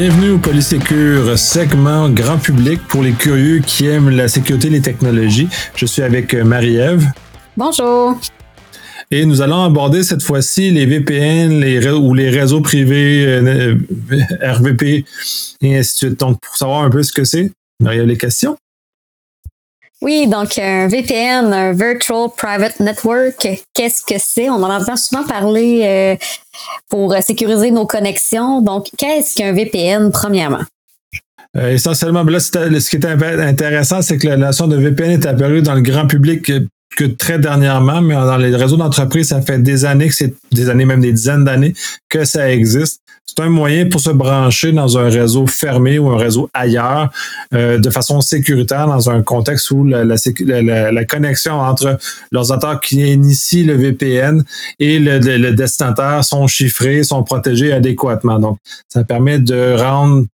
Bienvenue au Polysécure, segment grand public pour les curieux qui aiment la sécurité et les technologies. Je suis avec euh, Marie-Ève. Bonjour. Et nous allons aborder cette fois-ci les VPN les ou les réseaux privés euh, RVP et ainsi de suite. Donc, pour savoir un peu ce que c'est, Marie-Ève, les questions? Oui, donc un VPN, un Virtual Private Network, qu'est-ce que c'est? On en entend souvent parler euh, pour sécuriser nos connexions. Donc, qu'est-ce qu'un VPN, premièrement? Euh, essentiellement, là, ce qui est intéressant, c'est que la notion de VPN est apparue dans le grand public que très dernièrement, mais dans les réseaux d'entreprise, ça fait des années que c'est des années, même des dizaines d'années que ça existe. C'est un moyen pour se brancher dans un réseau fermé ou un réseau ailleurs euh, de façon sécuritaire dans un contexte où la, la, connexion entre l'ordinateur qui initie le VPN et le, le, destinataire sont chiffrés, sont protégés adéquatement. Donc, ça permet de rendre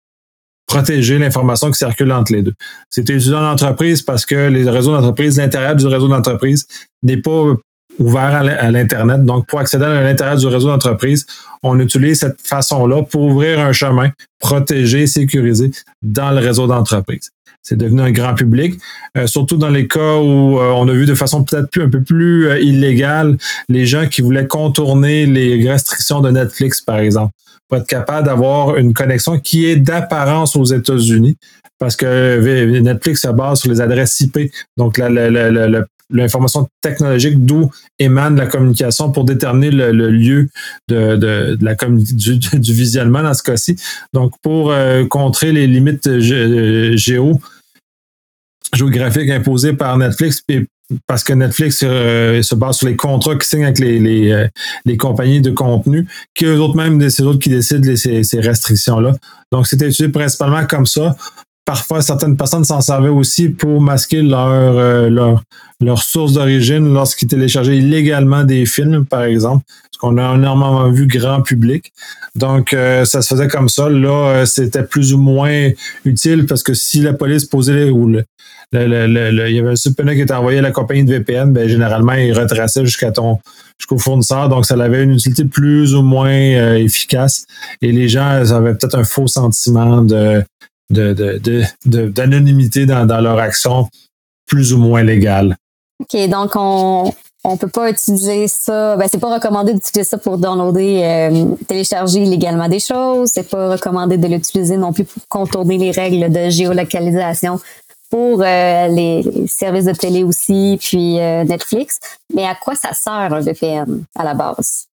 protéger l'information qui circule entre les deux. C'est utilisé en entreprise parce que les réseaux d'entreprise, l'intérieur du réseau d'entreprise n'est pas ouvert à l'Internet. Donc, pour accéder à l'intérieur du réseau d'entreprise, on utilise cette façon-là pour ouvrir un chemin protégé, sécurisé dans le réseau d'entreprise. C'est devenu un grand public, euh, surtout dans les cas où euh, on a vu de façon peut-être plus, un peu plus euh, illégale les gens qui voulaient contourner les restrictions de Netflix, par exemple, être capable d'avoir une connexion qui est d'apparence aux États-Unis, parce que Netflix se base sur les adresses IP. Donc, l'information technologique d'où émane la communication pour déterminer le, lieu de, de, la du, du, visionnement dans ce cas-ci. Donc, pour euh, contrer les limites euh, géo géographiques imposées par Netflix, parce que Netflix euh, se base sur les contrats qui signent avec les, les compagnies de contenu, qui eux autres même, eux autres qui décident ces, ces restrictions-là. Donc, c'était utilisé principalement comme ça parfois certaines personnes s'en servaient aussi pour masquer leur, euh, leur, leur, source d'origine lorsqu'ils téléchargeaient illégalement des films, par exemple, ce qu'on a énormément vu grand public. Donc, euh, ça se faisait comme ça. Là, euh, c'était plus ou moins utile parce que si la police posait ou le, le, il y avait un subpoena qui était envoyé à la compagnie de VPN, ben, généralement, il retraçait jusqu'à ton jusqu'au fournisseur. Donc, ça avait une utilité plus ou moins efficace. Et les gens avaient peut-être un faux sentiment de d'anonymité dans, leur action plus ou moins légale. OK, donc on on peut pas utiliser ça. Ben, c'est pas recommandé d'utiliser ça pour downloader, euh, télécharger illégalement des choses. C'est pas recommandé de l'utiliser non plus pour contourner les règles de géolocalisation pour euh, les services de télé aussi, puis euh, Netflix. Mais à quoi ça sert un VPN à la base?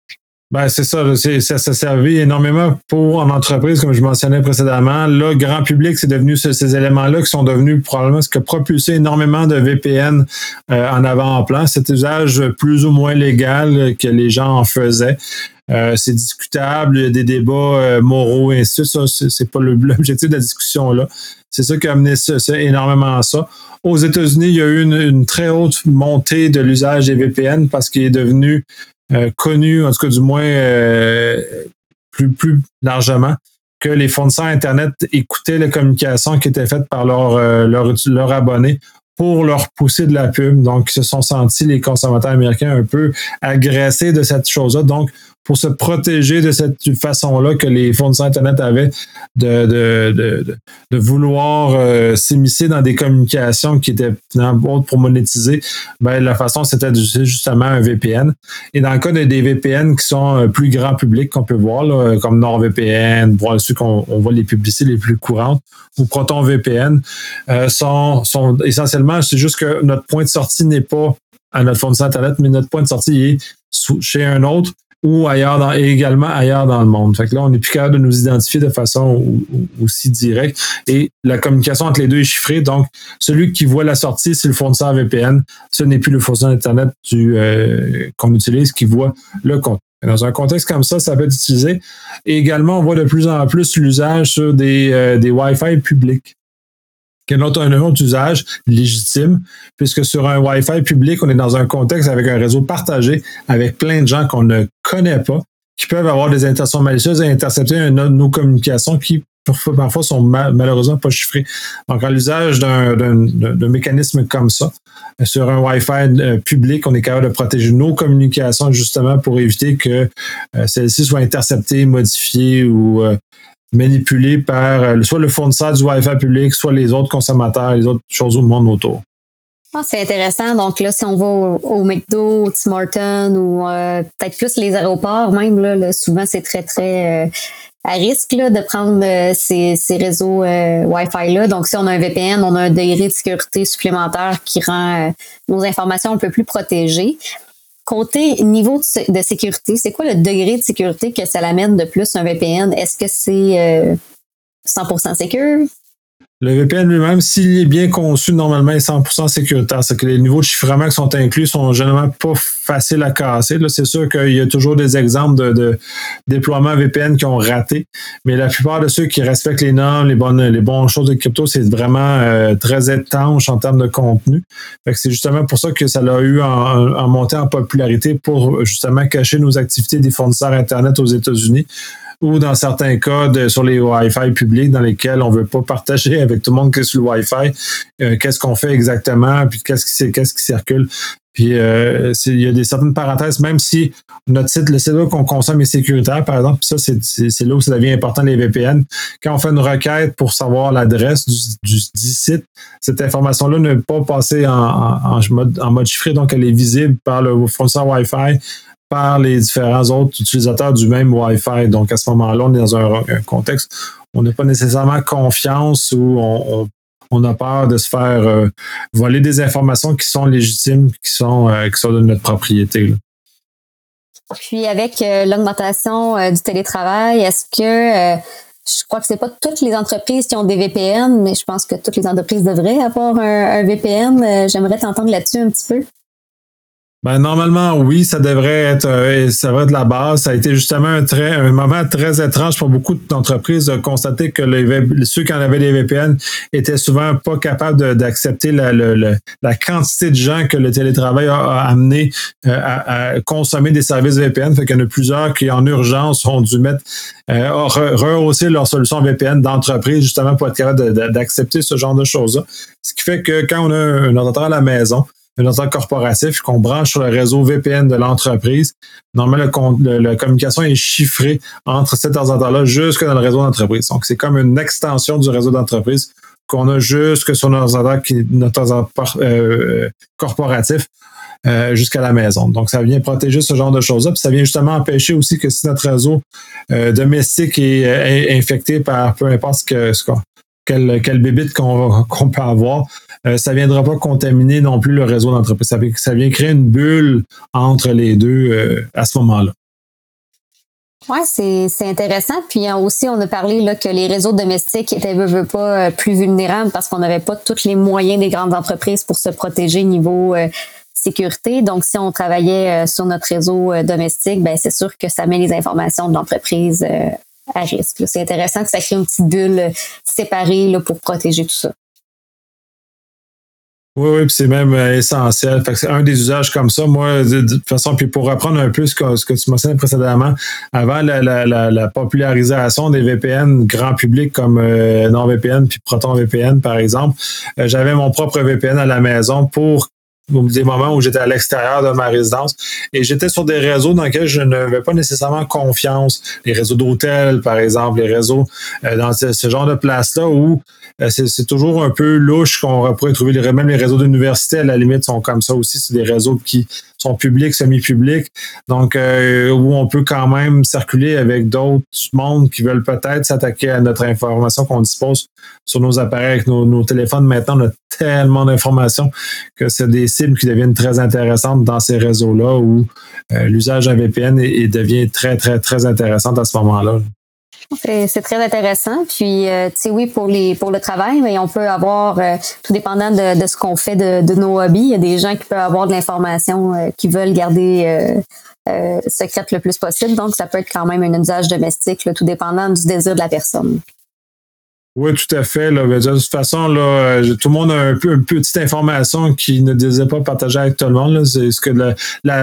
Ben, c'est ça, ça s'est servi énormément pour en entreprise, comme je mentionnais précédemment. Là, grand public, c'est devenu ces, éléments-là qui sont devenus probablement ce qui a propulsé énormément de VPN euh, en avant-plan. Cet usage plus ou moins légal que les gens en faisaient. Euh, c'est discutable, il y a des débats euh, moraux et ainsi de suite. c'est pas l'objectif de la discussion là. C'est ça qui a amené énormément à ça. Aux États-Unis, il y a eu une, très haute montée de l'usage des VPN parce qu'il est devenu connu, en tout cas du moins euh, plus, plus largement, que les fournisseurs Internet écoutaient les communications qui étaient faites par leurs leur, leur abonnés pour leur pousser de la pub. Donc, ils se sont sentis, les consommateurs américains, un peu agressés de cette chose-là. Donc, pour se protéger de cette façon-là que les fournisseurs Internet avaient de, vouloir euh, s'immiscer dans des communications qui étaient pour monétiser, ben, la façon, c'était justement un VPN. Et dans le cas des VPN qui sont euh, plus grand public qu'on peut voir, là, comme NordVPN, pour ceux qu'on on voit les publicités les plus courantes, ou ProtonVPN, euh, sont essentiellement, c'est juste que notre point de sortie n'est pas à notre fournisseur Internet, mais notre point de sortie est chez un autre ou ailleurs dans, et également ailleurs dans le monde. Fait que là, on n'est plus capable de nous identifier de façon aussi directe. Et la communication entre les deux est chiffrée. Donc, celui qui voit la sortie, c'est le fournisseur VPN. Ce n'est plus le fournisseur Internet euh, qu'on utilise qui voit le compte. Dans un contexte comme ça, ça peut être utilisé. Et également, on voit de plus en plus l'usage sur des, euh, des Wi-Fi publics qui est un autre usage légitime, puisque sur un Wi-Fi public, on est dans un contexte avec un réseau partagé avec plein de gens qu'on ne connaît pas, qui peuvent avoir des intentions malicieuses et intercepter nos communications qui parfois sont malheureusement pas chiffrées. Donc, à l'usage d'un mécanisme comme ça, sur un Wi-Fi euh, public, on est capable de protéger nos communications justement pour éviter que euh, celles-ci soient interceptées, modifiées ou euh, manipulé par euh, soit le fournisseur du Wi-Fi public, soit les autres consommateurs, les autres choses au monde autour. C'est intéressant. Donc là, si on va au, McDo, au Tim ou euh, peut-être plus les aéroports même, là, souvent c'est très, très euh, à risque là, de prendre ces, ces, réseaux Wi-Fi là. Donc si on a un VPN, on a un degré de sécurité supplémentaire qui rend nos informations un peu plus protégées. Côté niveau de, sécurité, c'est quoi le degré de sécurité que ça l'amène de plus un VPN? Est-ce que c'est 100% euh, sécur? Le VPN lui-même, s'il est bien conçu, normalement, est 100% sécuritaire. C'est que les niveaux de chiffrement qui sont inclus sont généralement pas faciles à casser. Là, c'est sûr qu'il y a toujours des exemples de, déploiements VPN qui ont raté, mais la plupart de ceux qui respectent les normes, les bonnes, choses de crypto, c'est vraiment euh, très étanche en termes de contenu. c'est justement pour ça que ça a eu en montée en popularité pour justement cacher nos activités des fournisseurs Internet aux États-Unis ou dans certains cas sur les Wi-Fi publics dans lesquels on veut pas partager avec tout le monde que sur le Wi-Fi euh, qu'est-ce qu'on fait exactement puis qu'est-ce qui qui circule. Puis euh, il y a des certaines parenthèses, même si notre site, le site qu'on consomme est sécuritaire, par exemple, ça, c'est là où ça devient important les VPN. Quand on fait une requête pour savoir l'adresse du, du, site, cette information-là ne peut pas passer en, en, mode, en mode chiffré, donc elle est visible par le fournisseur Wi-Fi par les différents autres utilisateurs du même Wi-Fi. Donc, à ce moment-là, on est dans un, contexte où on n'a pas nécessairement confiance ou on, a peur de se faire euh, voler des informations qui sont légitimes, qui sont, euh, qui sont de notre propriété. Puis, avec euh, l'augmentation du télétravail, est-ce que je crois que c'est pas toutes les entreprises qui ont des VPN, mais je pense que toutes les entreprises devraient avoir un VPN. J'aimerais t'entendre là-dessus un petit peu. Ben, normalement, oui, ça devrait être, euh, ça devrait être la base. Ça a été justement un, très, un moment très étrange pour beaucoup d'entreprises de constater que les, ceux qui en avaient des VPN étaient souvent pas capables d'accepter la, la, quantité de gens que le télétravail a, amené euh, à, consommer des services VPN. Fait qu'il y en a plusieurs qui, en urgence, ont dû mettre, euh, rehausser leur solution VPN d'entreprise justement pour être capable d'accepter ce genre de choses-là. Ce qui fait que quand on a un ordinateur à la maison, un ordinateur corporatif qu'on branche sur le réseau VPN de l'entreprise. Normalement, la communication est chiffrée entre cet ordinateur-là jusque dans le réseau d'entreprise. Donc, c'est comme une extension du réseau d'entreprise qu'on a jusque sur notre ordinateur, euh, corporatif euh, jusqu'à la maison. Donc, ça vient protéger ce genre de choses-là. Puis ça vient justement empêcher aussi que si notre réseau euh, domestique est, infecté par peu importe ce ce quel, quel bébite qu'on peut avoir, euh, ça ne viendra pas contaminer non plus le réseau d'entreprise. Ça, vient créer une bulle entre les deux euh, à ce moment-là. Oui, c'est intéressant. Puis aussi, on a parlé là, que les réseaux domestiques étaient pas euh, plus vulnérables parce qu'on n'avait pas tous les moyens des grandes entreprises pour se protéger niveau sécurité. Donc, si on travaillait sur notre réseau domestique, ben c'est sûr que ça met les informations de l'entreprise à risque. C'est intéressant que ça crée une petite bulle séparée là, pour protéger tout ça. Oui, oui, c'est même euh, essentiel. c'est un des usages comme ça. Moi, de, toute façon, puis pour reprendre un peu ce que, tu mentionnais précédemment, avant la, popularisation des VPN grand public comme euh, NordVPN puis ProtonVPN, par exemple, euh, j'avais mon propre VPN à la maison pour des moments où j'étais à l'extérieur de ma résidence et j'étais sur des réseaux dans lesquels je n'avais pas nécessairement confiance. Les réseaux d'hôtels, par exemple, les réseaux dans ce, genre de place-là où euh, c'est toujours un peu louche qu'on pourrait trouver. Même les réseaux d'université, à la limite, sont comme ça aussi. C'est des réseaux qui sont publics, semi-publics, donc euh, où on peut quand même circuler avec d'autres mondes qui veulent peut-être s'attaquer à notre information qu'on dispose sur nos appareils, avec nos, téléphones. Maintenant, a tellement d'informations que c'est des cibles qui deviennent très intéressantes dans ces réseaux-là où euh, l'usage d'un VPN devient très, très, très intéressant à ce moment-là. C'est très intéressant. Puis, euh, tu sais, oui, pour les pour le travail, mais on peut avoir, euh, tout dépendant de, ce qu'on fait de, de, nos hobbies, il y a des gens qui peuvent avoir de l'information euh, qui veulent garder secrète le plus possible. Donc, ça peut être quand même un usage domestique, tout dépendant du désir de la personne. Oui, tout à fait. Là. De toute façon, là, euh, tout le monde a un peu une petite information qui ne désire pas partager avec tout le monde. C'est ce que la,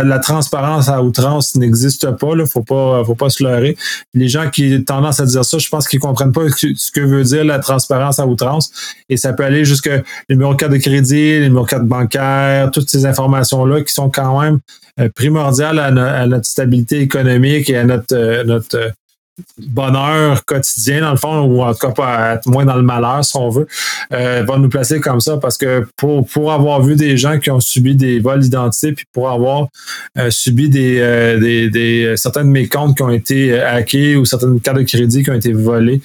la, transparence à outrance n'existe pas. Il faut pas, faut pas se leurrer. Les gens qui ont tendance à dire ça, je pense qu'ils comprennent pas ce que veut dire la transparence à outrance. Et ça peut aller jusque les de de crédit, les numéros de bancaire, toutes ces informations-là qui sont quand même euh, primordiales à, notre stabilité économique et à notre, euh, notre bonheur quotidien, dans le fond, ou en tout cas pas être moins dans le malheur, si on veut, euh, va nous placer comme ça parce que pour, pour avoir vu des gens qui ont subi des vols d'identité, puis pour avoir euh, subi des, euh, des, des, certains de mes comptes qui ont été hackés ou certaines cartes de crédit qui ont été volées,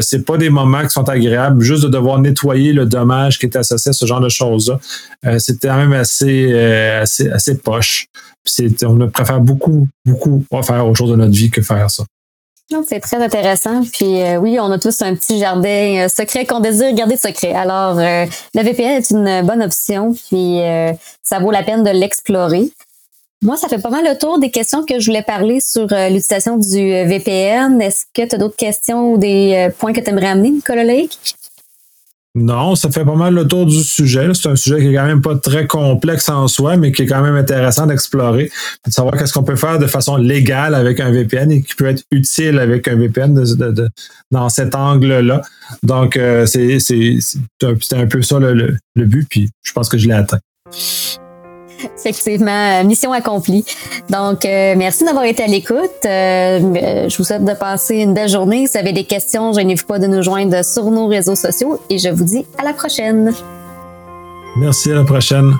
c'est pas des moments qui sont agréables. Juste de devoir nettoyer le dommage qui est associé à ce genre de choses-là, c'est quand même assez, assez, assez poche. on préfère beaucoup, beaucoup faire autre chose de notre vie que faire ça. C'est très intéressant. Puis euh, oui, on a tous un petit jardin euh, secret qu'on désire garder secret. Alors, euh, le VPN est une bonne option, puis ça vaut la peine de l'explorer. Moi, ça fait pas mal le tour des questions que je voulais parler sur l'utilisation du VPN. Est-ce que tu as d'autres questions ou des points que tu aimerais amener, Nicolas Lake? Non, ça fait pas mal le tour du sujet. C'est un sujet qui est quand même pas très complexe en soi, mais qui est quand même intéressant d'explorer, de savoir qu'est-ce qu'on peut faire de façon légale avec un VPN et qui peut être utile avec un VPN dans cet angle-là. Donc, euh, c'est un, peu ça le but, puis je pense que je l'ai atteint. Effectivement, euh, mission accomplie. Donc, euh, merci d'avoir été à l'écoute. Euh, je vous souhaite de passer une belle journée. Si vous avez des questions, je gênez-vous pas de nous joindre sur nos réseaux sociaux et je vous dis à la prochaine. Merci, à la prochaine.